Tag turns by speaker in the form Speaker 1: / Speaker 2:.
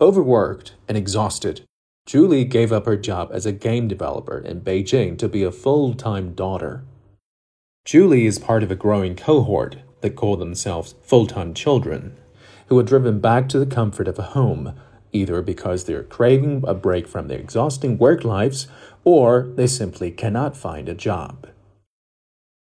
Speaker 1: Overworked and exhausted, Julie gave up her job as a game developer in Beijing to be a full time daughter. Julie is part of a growing cohort that call themselves full time children, who are driven back to the comfort of a home, either because they're craving a break from their exhausting work lives or they simply cannot find a job.